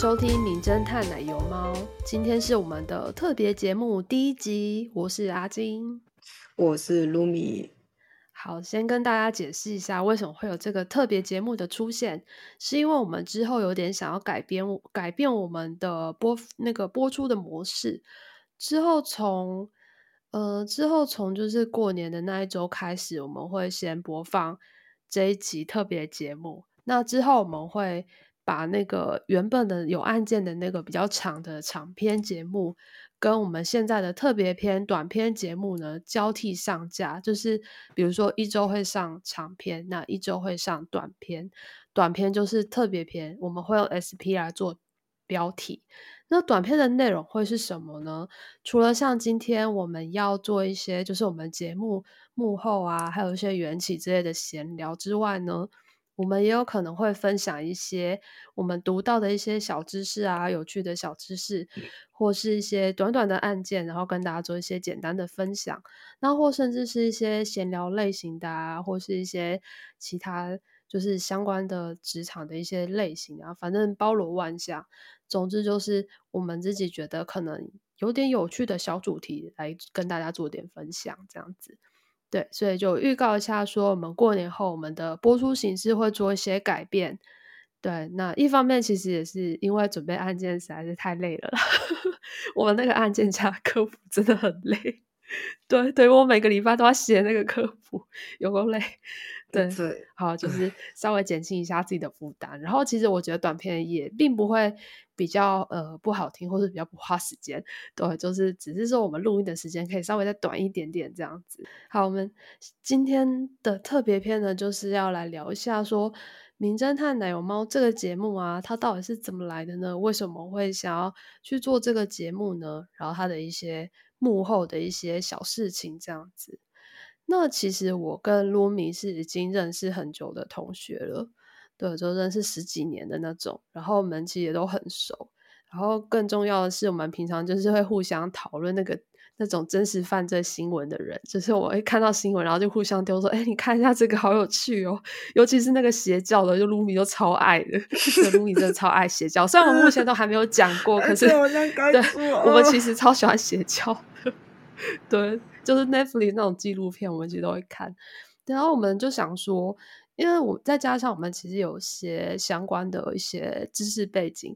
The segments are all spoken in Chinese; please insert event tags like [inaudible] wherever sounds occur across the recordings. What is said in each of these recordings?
收听《名侦探奶油猫》，今天是我们的特别节目第一集。我是阿金，我是卢米。好，先跟大家解释一下，为什么会有这个特别节目的出现，是因为我们之后有点想要改编改变我们的播那个播出的模式。之后从呃之后从就是过年的那一周开始，我们会先播放这一集特别节目。那之后我们会。把那个原本的有案件的那个比较长的长篇节目，跟我们现在的特别篇短篇节目呢交替上架，就是比如说一周会上长篇，那一周会上短篇，短篇就是特别篇，我们会用 SP 来做标题。那短片的内容会是什么呢？除了像今天我们要做一些，就是我们节目幕后啊，还有一些缘起之类的闲聊之外呢？我们也有可能会分享一些我们读到的一些小知识啊，有趣的小知识，或是一些短短的案件，然后跟大家做一些简单的分享。那或甚至是一些闲聊类型的啊，或是一些其他就是相关的职场的一些类型啊，反正包罗万象。总之就是我们自己觉得可能有点有趣的小主题，来跟大家做点分享，这样子。对，所以就预告一下，说我们过年后我们的播出形式会做一些改变。对，那一方面其实也是因为准备案件实在是太累了，[laughs] 我们那个案件加科普真的很累。对，对我每个礼拜都要写那个科普，有够累。对，好，就是稍微减轻一下自己的负担。然后，其实我觉得短片也并不会比较呃不好听，或是比较不花时间。对，就是只是说我们录音的时间可以稍微再短一点点这样子。好，我们今天的特别篇呢，就是要来聊一下说《名侦探奶油猫》这个节目啊，它到底是怎么来的呢？为什么会想要去做这个节目呢？然后它的一些幕后的一些小事情这样子。那其实我跟卢米是已经认识很久的同学了，对，就认识十几年的那种，然后我们其实也都很熟，然后更重要的是，我们平常就是会互相讨论那个那种真实犯罪新闻的人，就是我会看到新闻，然后就互相丢说，哎，你看一下这个好有趣哦，尤其是那个邪教的，就卢米都超爱的，[laughs] 卢米真的超爱邪教，虽然我们目前都还没有讲过，[laughs] 可是对，我们其。实超喜欢邪教，[laughs] 对。就是 Netflix 那种纪录片，我们其实都会看。然后我们就想说，因为我再加上我们其实有些相关的一些知识背景，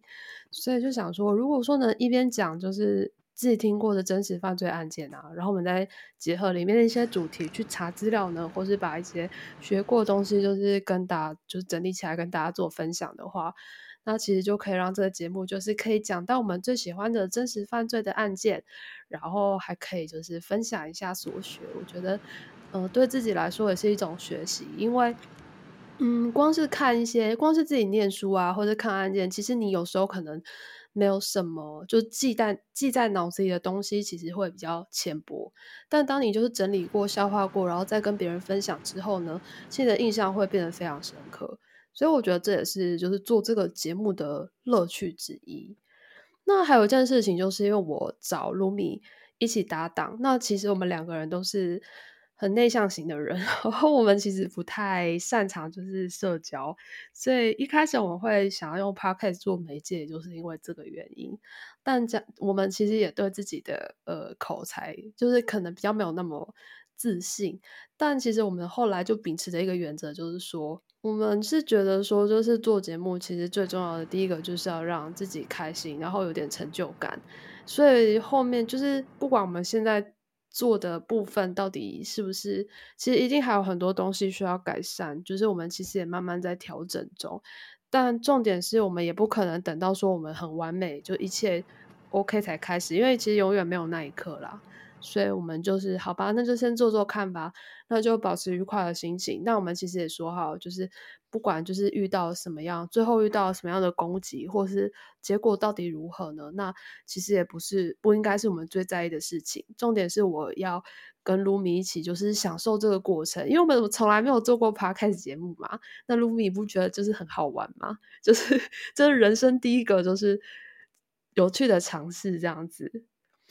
所以就想说，如果说能一边讲就是自己听过的真实犯罪案件啊，然后我们再结合里面的一些主题去查资料呢，或是把一些学过的东西就是跟大家就是整理起来跟大家做分享的话。那其实就可以让这个节目，就是可以讲到我们最喜欢的真实犯罪的案件，然后还可以就是分享一下所学。我觉得，呃，对自己来说也是一种学习，因为，嗯，光是看一些，光是自己念书啊，或者看案件，其实你有时候可能没有什么就记在记在脑子里的东西，其实会比较浅薄。但当你就是整理过、消化过，然后再跟别人分享之后呢，现在印象会变得非常深刻。所以我觉得这也是就是做这个节目的乐趣之一。那还有一件事情，就是因为我找卢米一起搭档，那其实我们两个人都是很内向型的人，[laughs] 然后我们其实不太擅长就是社交，所以一开始我们会想要用 podcast 做媒介，就是因为这个原因。但这我们其实也对自己的呃口才，就是可能比较没有那么自信。但其实我们后来就秉持的一个原则，就是说。我们是觉得说，就是做节目，其实最重要的第一个就是要让自己开心，然后有点成就感。所以后面就是不管我们现在做的部分到底是不是，其实一定还有很多东西需要改善。就是我们其实也慢慢在调整中，但重点是我们也不可能等到说我们很完美，就一切 OK 才开始，因为其实永远没有那一刻啦。所以我们就是好吧，那就先做做看吧。那就保持愉快的心情。那我们其实也说好，就是不管就是遇到什么样，最后遇到什么样的攻击，或是结果到底如何呢？那其实也不是不应该是我们最在意的事情。重点是我要跟卢米一起，就是享受这个过程，因为我们从来没有做过 podcast 节目嘛。那卢米不觉得就是很好玩吗？[laughs] 就是这是人生第一个，就是有趣的尝试，这样子。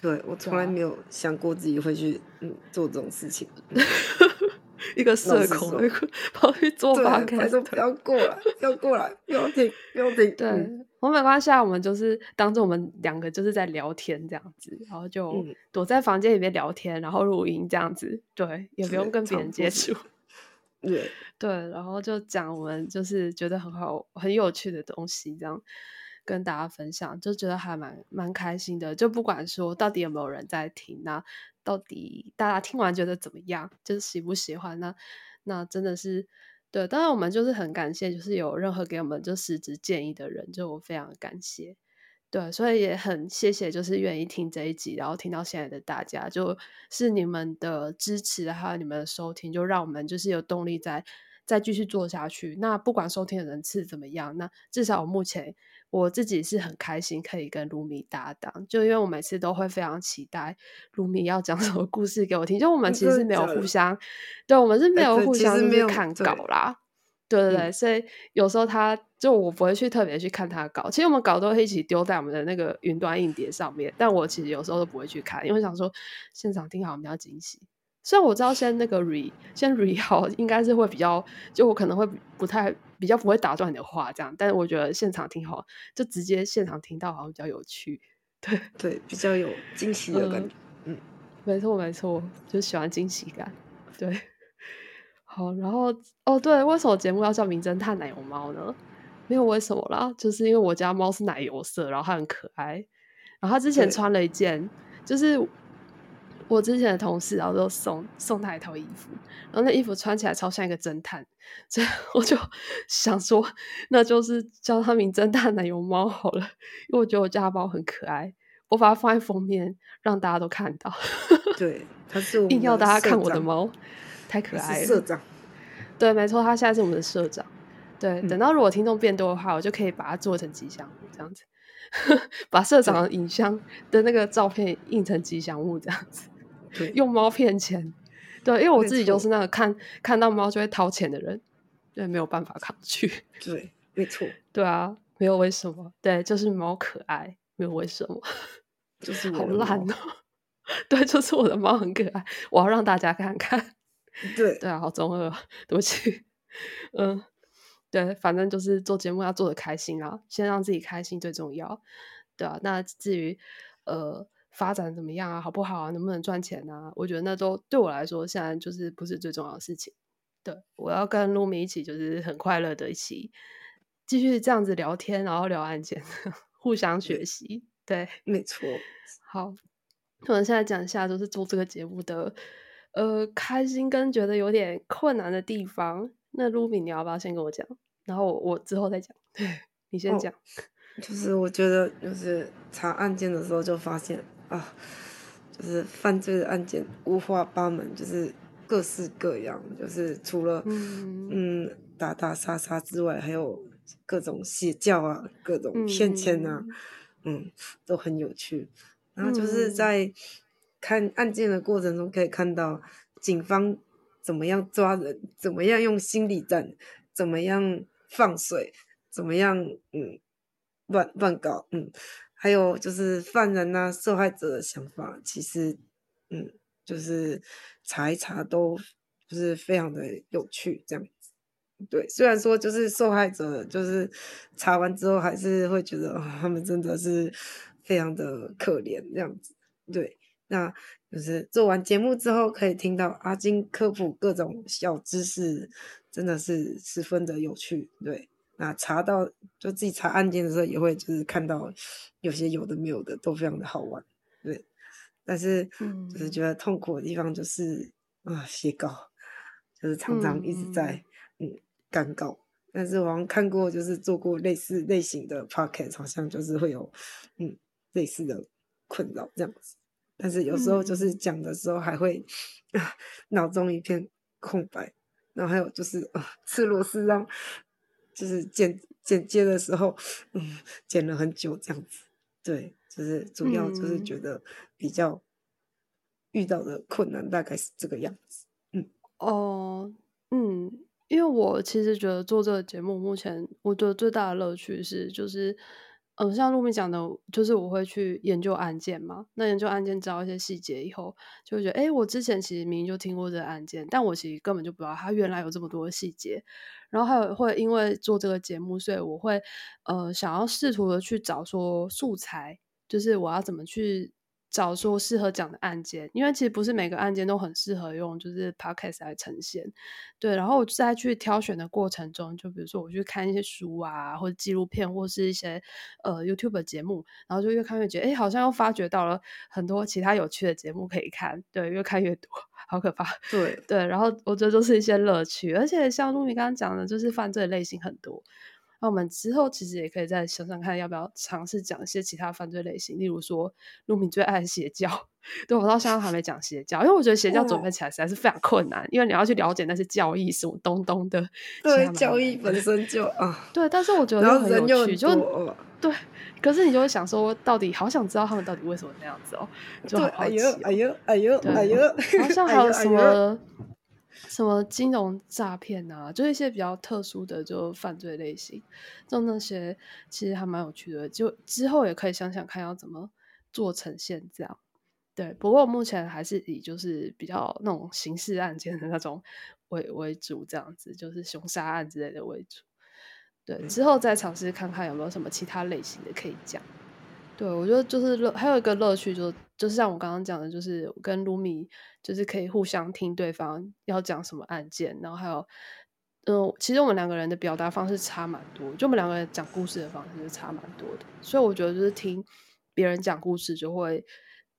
对我从来没有想过自己会去嗯做这种事情，[laughs] 一个社恐，[laughs] 跑去做八 K，说不要过来，要过来，不要停，不要停。对，我没关系啊，我们就是当做我们两个就是在聊天这样子，然后就躲在房间里面聊天，然后录音这样子，对，也不用跟别人接触。[laughs] 对对，然后就讲我们就是觉得很好、很有趣的东西，这样跟大家分享，就觉得还蛮蛮开心的。就不管说到底有没有人在听，那到底大家听完觉得怎么样，就是喜不喜欢？那那真的是对。当然，我们就是很感谢，就是有任何给我们就实质建议的人，就我非常感谢。对，所以也很谢谢，就是愿意听这一集，然后听到现在的大家，就是你们的支持，还有你们的收听，就让我们就是有动力再再继续做下去。那不管收听的人次怎么样，那至少我目前我自己是很开心可以跟卢米搭档，就因为我每次都会非常期待卢米要讲 [laughs] 什么故事给我听。就我们其实是没有互相，对我们是没有互相就是看稿啦。对对对，所以有时候他就我不会去特别去看他稿，其实我们稿都会一起丢在我们的那个云端硬碟上面，但我其实有时候都不会去看，因为想说现场听好比较惊喜。虽然我知道先那个 re 先 re 好，应该是会比较，就我可能会不太比较不会打断你的话这样，但是我觉得现场听好，就直接现场听到好像比较有趣，[laughs] 对对，比较有惊喜的感觉，嗯，[laughs] 没错没错，就喜欢惊喜感，对。[laughs] 好，然后哦，对，为什么节目要叫《名侦探奶油猫》呢？没有为什么啦，就是因为我家猫是奶油色，然后它很可爱。然后它之前穿了一件，就是我之前的同事，然后就送送他一套衣服，然后那衣服穿起来超像一个侦探，[laughs] 所以我就想说，那就是叫他《名侦探奶油猫》好了，因为我觉得我家猫很可爱，我把它放在封面，让大家都看到。对，他是硬要大家看我的猫。太可爱了，社长，对，没错，他现在是我们的社长。对，等到如果听众变多的话，我就可以把它做成吉祥物这样子，[laughs] 把社长的影像的那个照片印成吉祥物这样子，用猫骗钱。对，因为我自己就是那个看看到猫就会掏钱的人，对，没有办法抗拒。[laughs] 对，没错，对啊，没有为什么，对，就是猫可爱，没有为什么，就是好烂哦。[laughs] 对，就是我的猫很可爱，我要让大家看看。对 [laughs] 对啊，好中二，对不起。嗯，对，反正就是做节目要做的开心啊，先让自己开心最重要，对啊。那至于呃发展怎么样啊，好不好啊，能不能赚钱啊？我觉得那都对我来说现在就是不是最重要的事情。对，我要跟露米一起，就是很快乐的一起继续这样子聊天，然后聊案件，[laughs] 互相学习。对，没错。好，我们现在讲一下，就是做这个节目的。呃，开心跟觉得有点困难的地方，那 Ruby 你要不要先跟我讲？然后我我之后再讲。对 [laughs] 你先讲。[laughs] 就是我觉得，就是查案件的时候就发现啊，就是犯罪的案件五花八门，就是各式各样，就是除了嗯打打杀杀之外，还有各种邪教啊，各种骗钱啊，嗯，都很有趣。然后就是在。看案件的过程中，可以看到警方怎么样抓人，怎么样用心理战，怎么样放水，怎么样嗯乱乱搞嗯，还有就是犯人呐、受害者的想法，其实嗯就是查一查都就是非常的有趣这样子。对，虽然说就是受害者就是查完之后还是会觉得他们真的是非常的可怜这样子，对。那就是做完节目之后，可以听到阿金科普各种小知识，真的是十分的有趣。对，那查到就自己查案件的时候，也会就是看到有些有的没有的，都非常的好玩。对，但是就是觉得痛苦的地方就是啊，写稿就是常常一直在嗯赶稿。但是我好像看过，就是做过类似类型的 p o c k e t 好像就是会有嗯类似的困扰这样子。但是有时候就是讲的时候还会 [laughs] 脑中一片空白，然后还有就是啊，吃螺丝让就是剪剪接的时候，嗯，剪了很久这样子。对，就是主要就是觉得比较遇到的困难大概是这个样子。嗯，哦，嗯，因为我其实觉得做这个节目，目前我觉得最大的乐趣是就是嗯，像陆明讲的，就是我会去研究案件嘛。那研究案件知道一些细节以后，就会觉得，哎，我之前其实明明就听过这个案件，但我其实根本就不知道它原来有这么多细节。然后还有会因为做这个节目，所以我会呃想要试图的去找说素材，就是我要怎么去。找说适合讲的案件，因为其实不是每个案件都很适合用就是 podcast 来呈现，对。然后我在去挑选的过程中，就比如说我去看一些书啊，或者纪录片，或是一些呃 YouTube 节目，然后就越看越觉得，哎，好像又发掘到了很多其他有趣的节目可以看，对，越看越多，好可怕，对对。然后我觉得都是一些乐趣，而且像露米刚刚讲的，就是犯罪类型很多。那我们之后其实也可以再想想看，要不要尝试讲一些其他犯罪类型，例如说陆敏最爱邪教。[laughs] 对我到现在还没讲邪教，因为我觉得邪教准备起来实在是非常困难，因为你要去了解那些教义什么东东的。对，教义本身就啊，对，但是我觉得很有趣，就对。可是你就会想说，到底好想知道他们到底为什么那样子哦，就好哎呦哎呦哎呦哎呦，好像 [laughs] 还有什么。什么金融诈骗啊，就一些比较特殊的就犯罪类型，就那些其实还蛮有趣的。就之后也可以想想看要怎么做呈现这样。对，不过目前还是以就是比较那种刑事案件的那种为为主，这样子就是凶杀案之类的为主。对，之后再尝试看看有没有什么其他类型的可以讲。对，我觉得就是乐，还有一个乐趣，就就是像我刚刚讲的，就是跟卢米，就是可以互相听对方要讲什么案件，然后还有，嗯，其实我们两个人的表达方式差蛮多，就我们两个人讲故事的方式是差蛮多的，所以我觉得就是听别人讲故事就会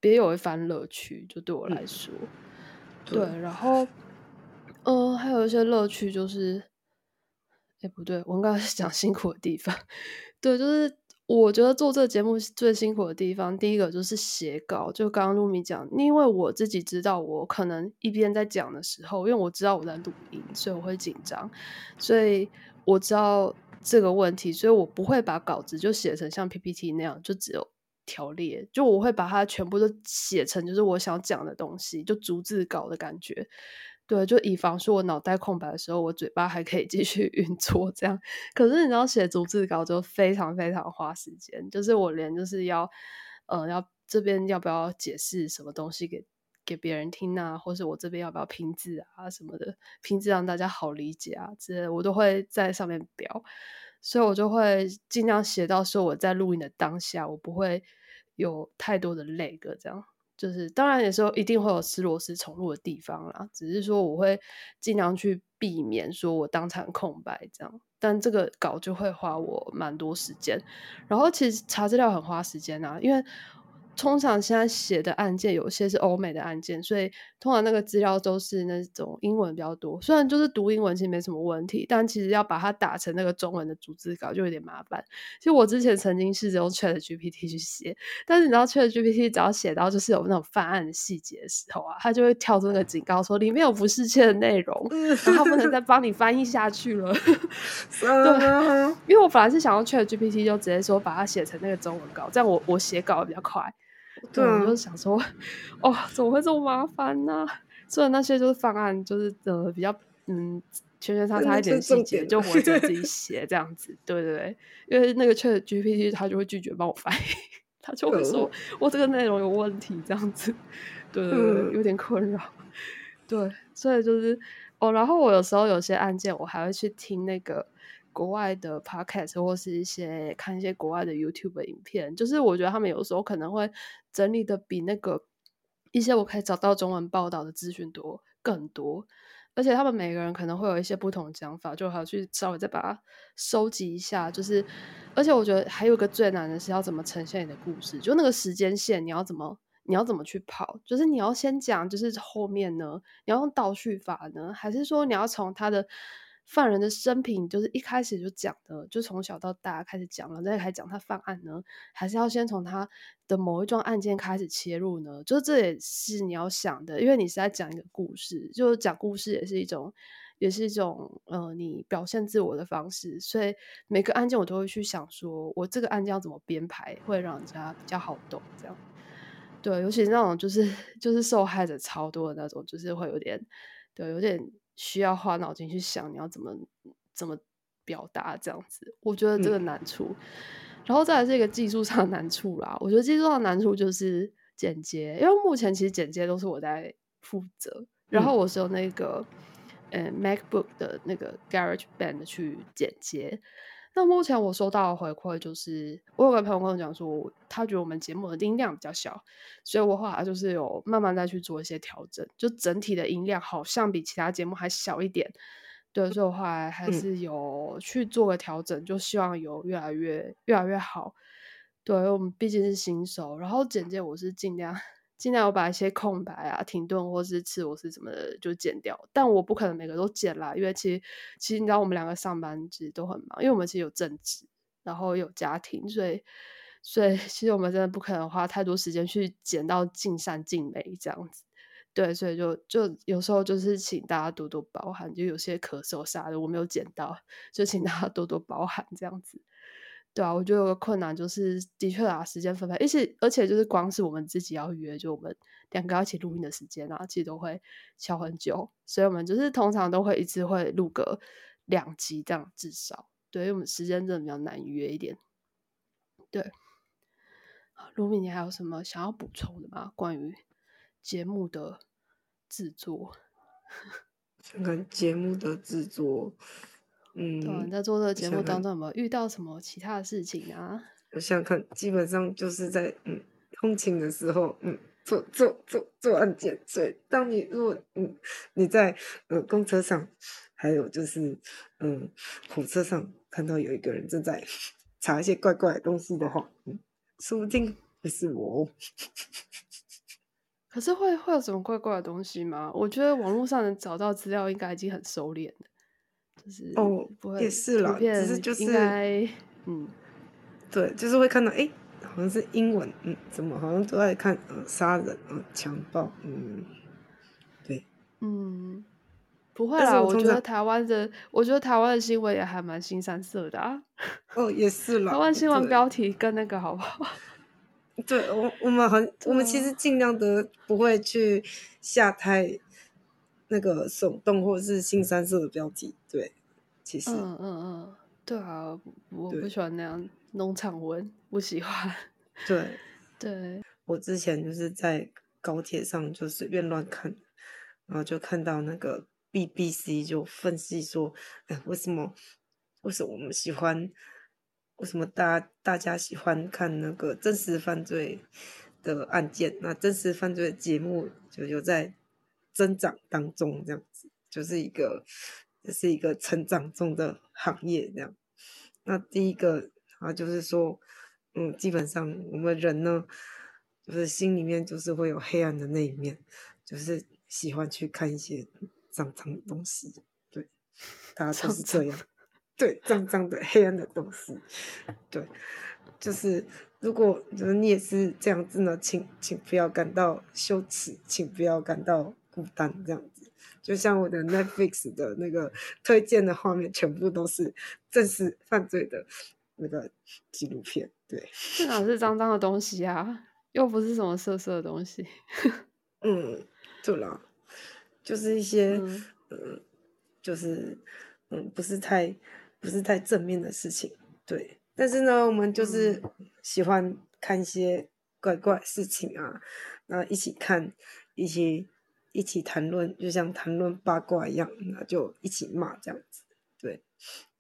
别有一番乐趣，就对我来说，对，然后，嗯，还有一些乐趣就是，哎，不对，我刚刚是讲辛苦的地方，[laughs] 对，就是。我觉得做这个节目最辛苦的地方，第一个就是写稿。就刚刚露米讲，因为我自己知道，我可能一边在讲的时候，因为我知道我在录音，所以我会紧张，所以我知道这个问题，所以我不会把稿子就写成像 PPT 那样，就只有条列，就我会把它全部都写成就是我想讲的东西，就逐字稿的感觉。对，就以防说我脑袋空白的时候，我嘴巴还可以继续运作这样。可是你知道写逐字稿就非常非常花时间，就是我连就是要，呃，要这边要不要解释什么东西给给别人听啊，或是我这边要不要拼字啊什么的，拼字让大家好理解啊之类，我都会在上面标。所以我就会尽量写到说我在录音的当下，我不会有太多的累个这样。就是当然，有时候一定会有吃螺丝重录的地方啦。只是说我会尽量去避免说我当场空白这样，但这个稿就会花我蛮多时间。然后其实查资料很花时间啊，因为。通常现在写的案件有些是欧美的案件，所以通常那个资料都是那种英文比较多。虽然就是读英文其实没什么问题，但其实要把它打成那个中文的逐字稿就有点麻烦。其实我之前曾经试着用 Chat GPT 去写，但是你知道 Chat GPT 只要写到就是有那种犯案的细节的时候啊，它就会跳出那个警告说里面有不适切的内容，然后不能再帮你翻译 [laughs] 下去了。[laughs] 对，因为我本来是想用 Chat GPT 就直接说把它写成那个中文稿，这样我我写稿比较快。对，我就想说，哦，怎么会这么麻烦呢？虽然那些就是方案，就是呃比较嗯圈圈叉叉一点细节，就我就自己写这样子。对对对，因为那个 Chat GPT 他就会拒绝帮我翻译，[laughs] 他就会说我这个内容有问题这样子。对对对，有点困扰。对，所以就是哦，然后我有时候有些案件，我还会去听那个。国外的 podcast 或是一些看一些国外的 YouTube 影片，就是我觉得他们有时候可能会整理的比那个一些我可以找到中文报道的资讯多更多，而且他们每个人可能会有一些不同的讲法，就还要去稍微再把它收集一下。就是，而且我觉得还有一个最难的是要怎么呈现你的故事，就那个时间线你要怎么你要怎么去跑，就是你要先讲，就是后面呢你要用倒叙法呢，还是说你要从他的。犯人的生平就是一开始就讲的，就从小到大开始讲了，再开始讲他犯案呢，还是要先从他的某一桩案件开始切入呢？就这也是你要想的，因为你是在讲一个故事，就讲故事也是一种，也是一种，呃，你表现自我的方式。所以每个案件我都会去想，说我这个案件要怎么编排，会让人家比较好懂。这样，对，尤其是那种就是 [laughs] 就是受害者超多的那种，就是会有点，对，有点。需要花脑筋去想你要怎么怎么表达这样子，我觉得这个难处。然后再来是一个技术上的难处啦。我觉得技术上的难处就是剪接，因为目前其实剪接都是我在负责，然后我是用那个呃 MacBook 的那个 Garage Band 去剪接。那目前我收到的回馈就是，我有个朋友跟我讲说，他觉得我们节目的音量比较小，所以我后来就是有慢慢再去做一些调整，就整体的音量好像比其他节目还小一点。对，所以我后来还是有去做个调整，就希望有越来越越来越好。对，我们毕竟是新手，然后简介我是尽量。尽量我把一些空白啊、停顿或是次我是什么的就剪掉，但我不可能每个都剪啦，因为其实其实你知道我们两个上班其实都很忙，因为我们其实有正职，然后有家庭，所以所以其实我们真的不可能花太多时间去剪到尽善尽美这样子。对，所以就就有时候就是请大家多多包涵，就有些咳嗽啥的我没有剪到，就请大家多多包涵这样子。对啊，我觉得有个困难就是，的确啊，时间分配，而且而且就是光是我们自己要约，就我们两个要一起录音的时间啊，其实都会敲很久，所以我们就是通常都会一次会录个两集这样至少。对，因为我们时间真的比较难约一点。对，卢米，你还有什么想要补充的吗？关于节目的制作？[laughs] 看看节目的制作。嗯，你在做这个节目当中有没有遇到什么其他的事情啊？我想想看，基本上就是在嗯通勤的时候，嗯做做做做案件。所以当你如果嗯你在呃公车上，还有就是嗯火车上看到有一个人正在 [laughs] 查一些怪怪的东西的话，嗯，说不定会是我。可是会会有什么怪怪的东西吗？我觉得网络上能找到资料应该已经很熟练了。就是哦，也是啦，只是就是嗯，对，就是会看到哎，好像是英文，嗯，怎么好像都在看呃杀人呃强暴，嗯，对，嗯，不会啦，我觉得台湾的，我觉得台湾的新闻也还蛮新三色的啊。哦，也是啦，台湾新闻标题跟那个好不好？[laughs] 对我，我们很，我们其实尽量的不会去下太。那个耸动或者是新三色的标题，对，其实，嗯嗯嗯，对啊，我不喜欢那样农场文，不喜欢。对对，我之前就是在高铁上就随便乱看，然后就看到那个 BBC 就分析说，哎，为什么为什么我们喜欢，为什么大大家喜欢看那个真实犯罪的案件？那真实犯罪的节目就有在。增长当中，这样子就是一个，这是一个成长中的行业，这样。那第一个啊，就是说，嗯，基本上我们人呢，就是心里面就是会有黑暗的那一面，就是喜欢去看一些脏脏的东西，对，大家都是这样，对，脏脏的黑暗的东西，对，就是如果就是你也是这样子呢，请请不要感到羞耻，请不要感到。孤单这样，就像我的 Netflix 的那个推荐的画面，全部都是正式犯罪的那个纪录片。对，这哪是脏脏的东西啊？又不是什么色色的东西。[laughs] 嗯，对啦，就是一些嗯，就是嗯，不是太不是太正面的事情。对，但是呢，我们就是喜欢看一些怪怪事情啊，然后一起看一些。一起谈论，就像谈论八卦一样，那就一起骂这样子。对，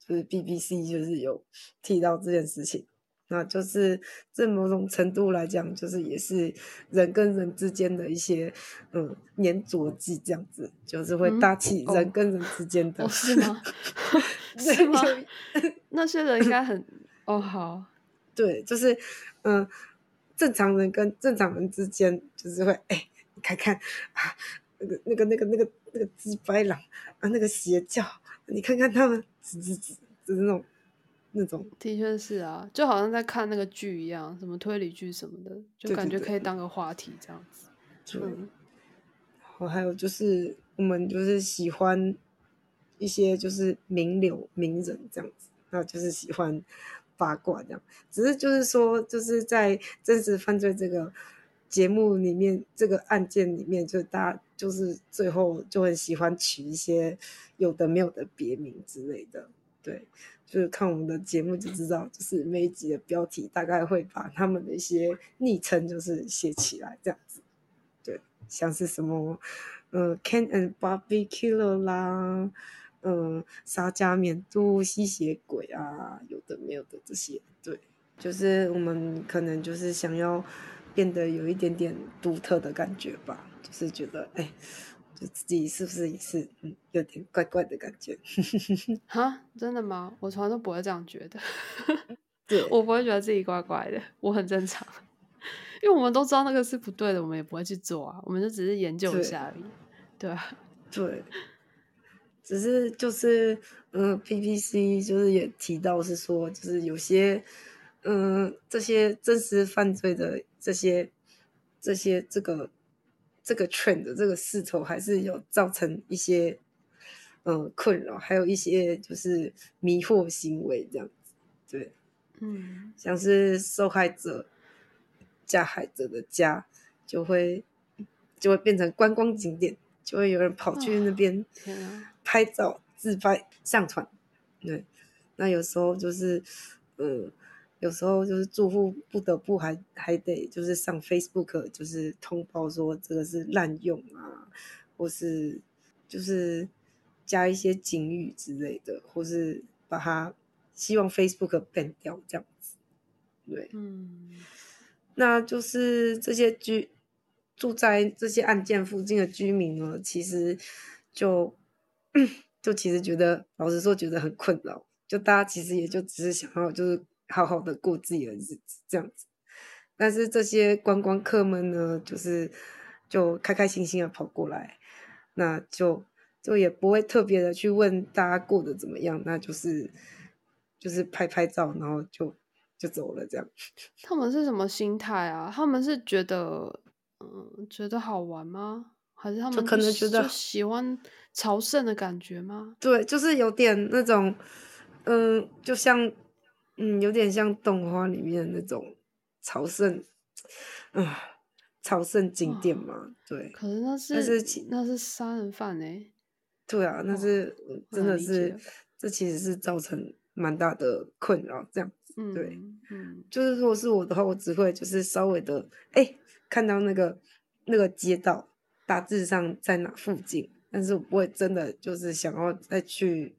就是 BBC 就是有提到这件事情，那就是在某种程度来讲，就是也是人跟人之间的一些嗯粘着剂这样子，就是会搭起人跟人之间的。是吗？[laughs] [laughs] 是吗？[laughs] 那些人应该很哦好。对，就是嗯，正常人跟正常人之间，就是会哎，看看啊。那个、那个、那个、那个、那个鸡白狼啊，那个邪教，你看看他们，吱吱吱，就是那种、那种。的确是啊，就好像在看那个剧一样，什么推理剧什么的，就感觉可以当个话题这样子。嗯。我还有就是，我们就是喜欢一些就是名流名人这样子，那就是喜欢八卦这样。只是就是说，就是在真实犯罪这个。节目里面这个案件里面，就大家就是最后就很喜欢取一些有的没有的别名之类的，对。就是看我们的节目就知道，就是每一集的标题大概会把他们的一些昵称就是写起来这样子。对，像是什么，呃，Ken and Barbie Killer 啦，嗯，沙加缅度吸血鬼啊，有的没有的这些，对，就是我们可能就是想要变得有一点点独特的感觉吧，就是觉得，哎。就自己是不是也是嗯有点怪怪的感觉？[laughs] 哈，真的吗？我从来都不会这样觉得。[laughs] 对，我不会觉得自己怪怪的，我很正常。[laughs] 因为我们都知道那个是不对的，我们也不会去做啊，我们就只是研究一下而已。对啊，对，只是就是嗯，PPC 就是也提到是说，就是有些嗯这些真实犯罪的这些这些这个。这个 trend 这个势头还是有造成一些嗯困扰，还有一些就是迷惑行为这样子，对，嗯，像是受害者加害者的家就会就会变成观光景点，就会有人跑去那边拍照自拍上传，对，那有时候就是嗯。有时候就是住户不得不还还得就是上 Facebook 就是通报说这个是滥用啊，或是就是加一些警语之类的，或是把它希望 Facebook ban 掉这样子，对，嗯，那就是这些居住在这些案件附近的居民呢，其实就 [coughs] 就其实觉得老实说觉得很困扰，就大家其实也就只是想要就是。好好的过自己的日子，这样子。但是这些观光客们呢，就是就开开心心的跑过来，那就就也不会特别的去问大家过得怎么样，那就是就是拍拍照，然后就就走了这样。[laughs] 他们是什么心态啊？他们是觉得嗯觉得好玩吗？还是他们可能觉得喜欢朝圣的感觉吗？对，就是有点那种嗯，就像。嗯，有点像动画里面那种朝圣，啊，朝圣景点嘛，对。可是那是那是杀人犯哎。对啊，那是真的是，这其实是造成蛮大的困扰，这样子。对，嗯，就是如果是我的话，我只会就是稍微的，哎，看到那个那个街道大致上在哪附近，但是我不会真的就是想要再去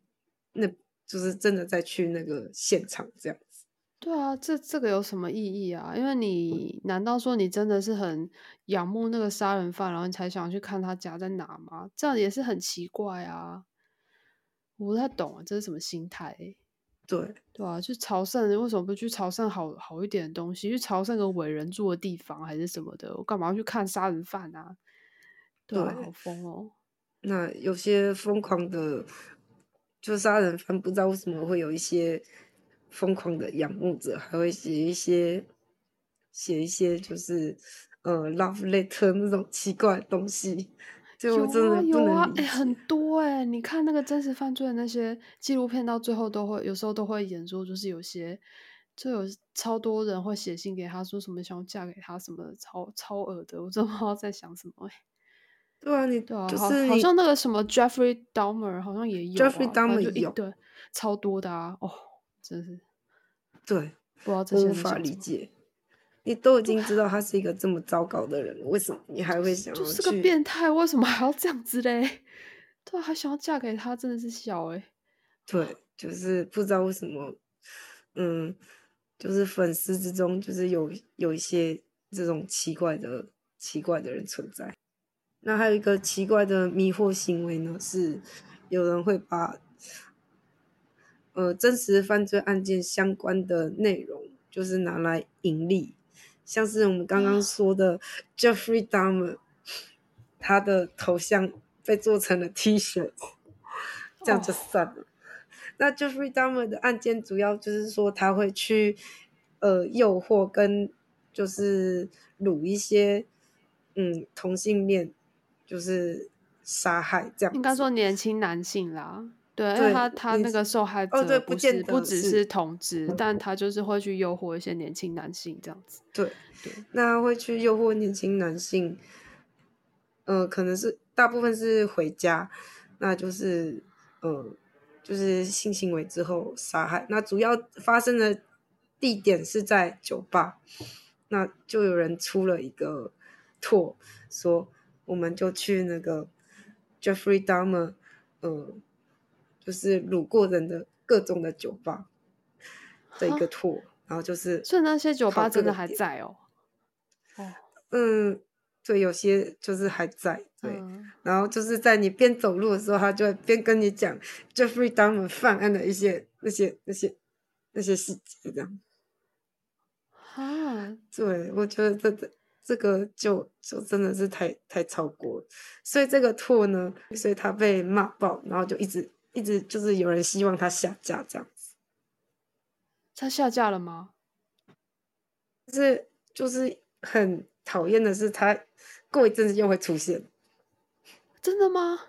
那。就是真的再去那个现场这样子，对啊，这这个有什么意义啊？因为你难道说你真的是很仰慕那个杀人犯，然后你才想去看他家在哪吗？这样也是很奇怪啊！我不太懂啊，这是什么心态？对对啊，去朝圣，为什么不去朝圣好好一点的东西？去朝圣个伟人住的地方还是什么的？我干嘛要去看杀人犯啊？对啊，好疯哦！那有些疯狂的。就杀人犯不知道为什么会有一些疯狂的仰慕者，还会写一些写一些就是呃 love letter 那种奇怪的东西，就真的有啊，哎，很多哎，你看那个真实犯罪的那些纪录片，到最后都会有时候都会演说，就是有些就有超多人会写信给他说什么想要嫁给他什么超超恶的，我真不知道在想什么哎。对啊，你对啊，好，好像那个什么 Jeffrey Dahmer 好像也有，Jeffrey Dahmer 有，对，超多的啊，哦，真是，对，不知道这些无法理解，你都已经知道他是一个这么糟糕的人，为什么你还会想要就是个变态，为什么还要这样子嘞？对啊，还想要嫁给他，真的是小哎，对，就是不知道为什么，嗯，就是粉丝之中就是有有一些这种奇怪的奇怪的人存在。那还有一个奇怪的迷惑行为呢，是有人会把呃真实犯罪案件相关的内容，就是拿来盈利，像是我们刚刚说的 Jeffrey Dahmer，他的头像被做成了 T 恤，这样就算了。那 Jeffrey Dahmer 的案件主要就是说他会去呃诱惑跟就是掳一些嗯同性恋。就是杀害这样，应该说年轻男性啦，对，因为他他那个受害者不是不只是同志，但他就是会去诱惑一些年轻男性这样子。对对，那会去诱惑年轻男性，呃，可能是大部分是回家，那就是呃就是性行为之后杀害。那主要发生的地点是在酒吧，那就有人出了一个错，说我们就去那个 Jeffrey Dahmer，嗯，就是掳过人的各种的酒吧的一个托，然后就是，所以那些酒吧真的还在哦。哦，嗯。对，有些就是还在对，然后就是在你边走路的时候，他就会边跟你讲 Jeffrey Dahmer 犯案的一些那些那些那些细节，这样。啊，对，我觉得这这这个就就真的是太太超过了，所以这个拓呢，所以他被骂爆，然后就一直一直就是有人希望他下架这样子。他下架了吗？是就是很。讨厌的是，他过一阵子又会出现。真的吗？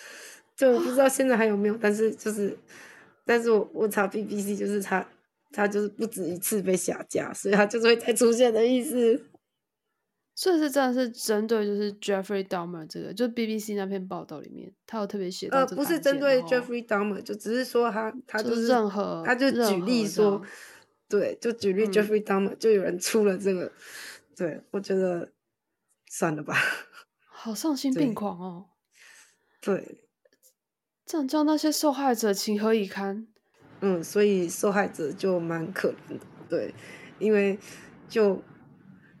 [laughs] 就我不知道 [gasps] 现在还有没有，但是就是，但是我我查 BBC，就是他他就是不止一次被下架，所以他就是会再出现的意思。所以是真的是针对就是 Jeffrey Dahmer 这个，就 BBC 那篇报道里面，他有特别写到。呃，不是针对 Jeffrey Dahmer，就只是说他他就是任何，他就举例说，对，就举例 Jeffrey Dahmer，就有人出了这个。对，我觉得算了吧。[laughs] 好丧心病狂哦。对，这样叫那些受害者情何以堪？嗯，所以受害者就蛮可怜的。对，因为就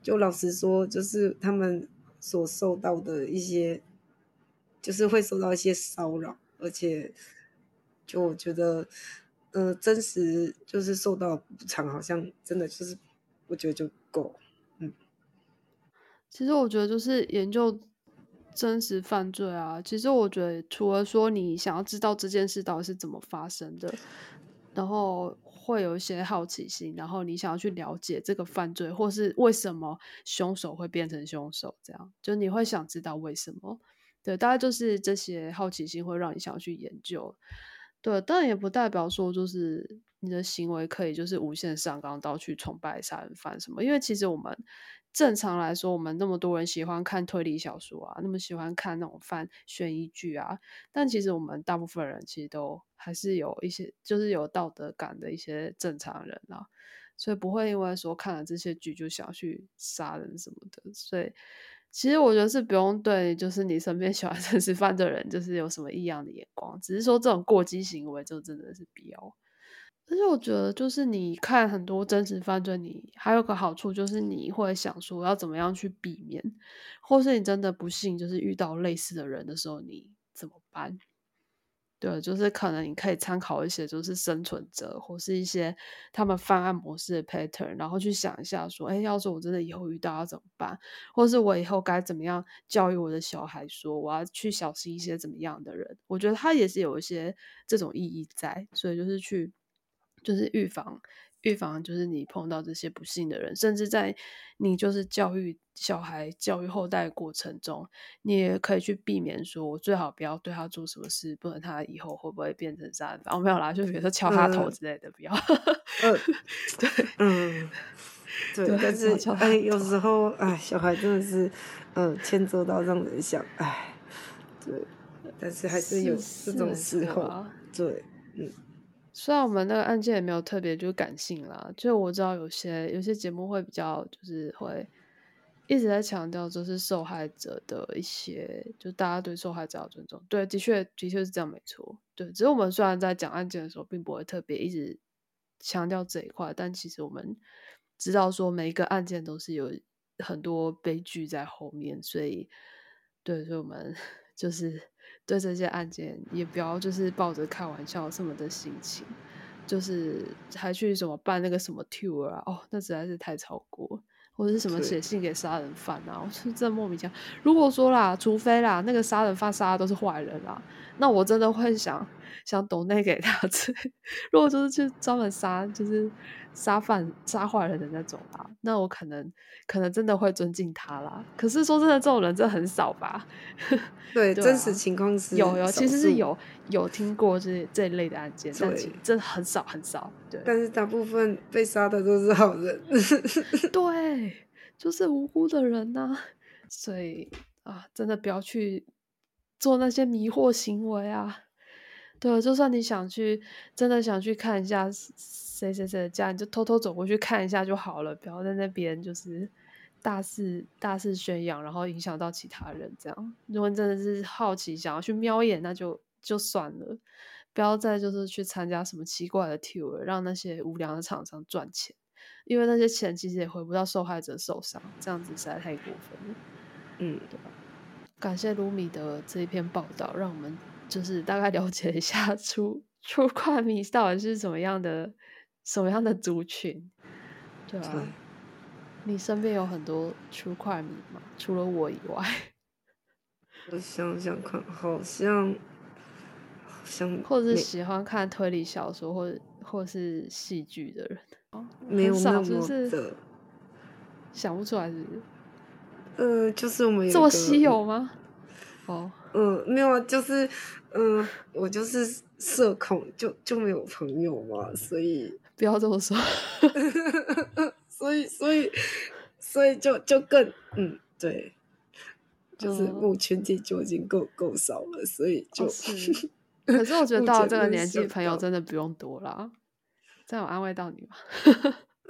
就老实说，就是他们所受到的一些，就是会受到一些骚扰，而且就我觉得，呃，真实就是受到补偿，好像真的就是我觉得就够。其实我觉得就是研究真实犯罪啊。其实我觉得除了说你想要知道这件事到底是怎么发生的，然后会有一些好奇心，然后你想要去了解这个犯罪，或是为什么凶手会变成凶手，这样就你会想知道为什么。对，大概就是这些好奇心会让你想要去研究。对，但也不代表说就是你的行为可以就是无限上纲到去崇拜杀人犯什么，因为其实我们。正常来说，我们那么多人喜欢看推理小说啊，那么喜欢看那种犯悬疑剧啊，但其实我们大部分人其实都还是有一些，就是有道德感的一些正常人啊，所以不会因为说看了这些剧就想去杀人什么的。所以其实我觉得是不用对，就是你身边喜欢真实犯罪人，就是有什么异样的眼光，只是说这种过激行为就真的是必要。而且我觉得，就是你看很多真实犯罪，你还有个好处，就是你会想说要怎么样去避免，或是你真的不幸就是遇到类似的人的时候，你怎么办？对，就是可能你可以参考一些就是生存者或是一些他们犯案模式的 pattern，然后去想一下说，哎，要是我真的以后遇到要怎么办，或是我以后该怎么样教育我的小孩，说我要去小心一些怎么样的人？我觉得他也是有一些这种意义在，所以就是去。就是预防，预防就是你碰到这些不幸的人，甚至在你就是教育小孩、教育后代过程中，你也可以去避免说，我最好不要对他做什么事，不然他以后会不会变成杀人犯？我没有啦，就比如说敲他头之类的，不要。[laughs] 对，嗯，对，但是哎，有时候哎，小孩真的是，嗯，牵扯到让人想，哎，对，但是还是有这种时候，对，嗯。虽然我们那个案件也没有特别就感性啦，就我知道有些有些节目会比较就是会一直在强调就是受害者的一些，就大家对受害者要尊重。对，的确的确是这样，没错。对，只是我们虽然在讲案件的时候，并不会特别一直强调这一块，但其实我们知道说每一个案件都是有很多悲剧在后面，所以对，所以我们 [laughs] 就是。对这些案件，也不要就是抱着开玩笑什么的心情，就是还去什么办那个什么 tour 啊，哦，那实在是太超过，或者是什么写信给杀人犯啊，我是真莫名其妙。如果说啦，除非啦，那个杀人犯杀的都是坏人啦，那我真的会想想抖内给他吃。[laughs] 如果就是去专门杀，就是。杀犯、杀坏人的那种啦，那我可能可能真的会尊敬他啦。可是说真的，这种人真的很少吧？对，[laughs] 真实情况是有有，其实是有有听过这这一类的案件，但真的很少很少。对，但是大部分被杀的都是好人。[laughs] [laughs] 对，就是无辜的人呐。所以啊，真的不要去做那些迷惑行为啊。对，就算你想去，真的想去看一下谁谁谁的家，你就偷偷走过去看一下就好了，不要在那边就是大肆大肆宣扬，然后影响到其他人。这样，如果你真的是好奇想要去瞄一眼，那就就算了，不要再就是去参加什么奇怪的 tour，让那些无良的厂商赚钱，因为那些钱其实也回不到受害者手上，这样子实在太过分了。嗯，对吧？感谢卢米的这一篇报道，让我们。就是大概了解一下 [laughs] 出出快迷 [laughs] 到底是怎么样的什么样的族群，对吧？你身边有很多出块迷吗？除了我以外，我想想看，好像好像 [laughs] 或者是喜欢看推理小说或者或是戏剧的人，没有那么的，想不出来是？呃，就是我们这么稀有吗？哦。嗯，没有啊，就是，嗯，我就是社恐，就就没有朋友嘛，所以不要这么说，[laughs] 所以所以所以就就更嗯，对，就是目前体就已经够够少了，所以就是。[laughs] 可是我觉得到了这个年纪，朋友真的不用多了。这样有安慰到你吗？[laughs]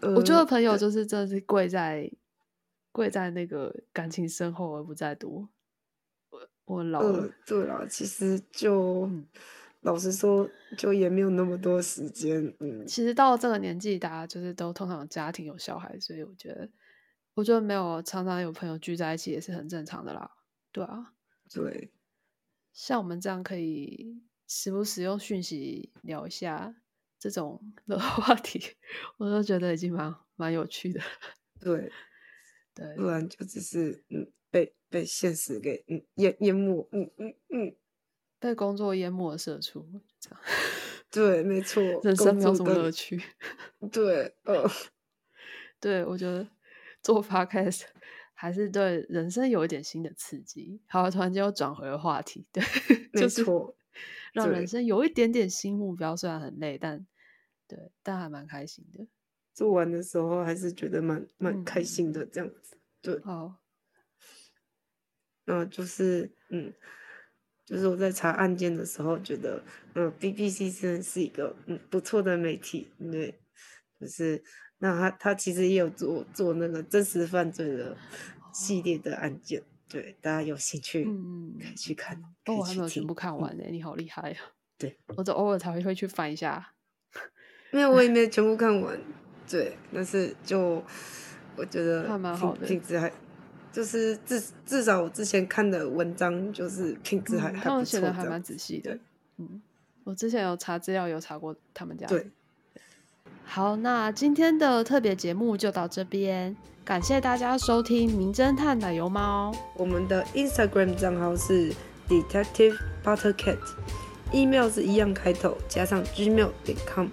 嗯，我觉得朋友就是真的是贵在贵在那个感情深厚而不在多。我老了，对啦，其实就老实说，就也没有那么多时间。嗯，其实到这个年纪，大家就是都通常家庭有小孩，所以我觉得，我觉得没有常常有朋友聚在一起也是很正常的啦。对啊，对，像我们这样可以时不时用讯息聊一下这种的话题，我都觉得已经蛮蛮有趣的。[laughs] 对，对，不然就只是嗯。被被现实给嗯淹淹没，嗯嗯嗯，被工作淹没的社畜，这样 [laughs] 对，没错，人生没有什么乐趣。对，呃，[laughs] 对我觉得做 podcast 还是对人生有一点新的刺激。好，突然间又转回了话题，对，[laughs] 没错，让人生有一点点新目标，虽然很累，但对，但还蛮开心的。做完的时候还是觉得蛮蛮开心的，这样子，对，好。嗯，就是，嗯，就是我在查案件的时候，觉得，嗯，BBC 真的是一个，嗯，不错的媒体，对，就是，那他他其实也有做做那个真实犯罪的系列的案件，对，大家有兴趣，嗯可以去看。哦，我还没有全部看完呢，你好厉害呀！对，我只偶尔才会会去翻一下。[laughs] 没有，我也没有全部看完，对，但是就我觉得还蛮好的，品质还。就是至至少我之前看的文章，就是品质还还不错，写的还蛮仔细的。嗯，我之前有查资料，有查过他们家。对。好，那今天的特别节目就到这边，感谢大家收听《名侦探奶油猫》。我们的 Instagram 账号是 Detective Buttercat，email 是一样开头加上 gmail 点 com，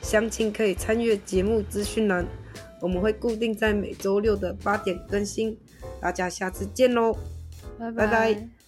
详情可以参阅节目资讯栏。我们会固定在每周六的八点更新。大家下次见喽，拜拜。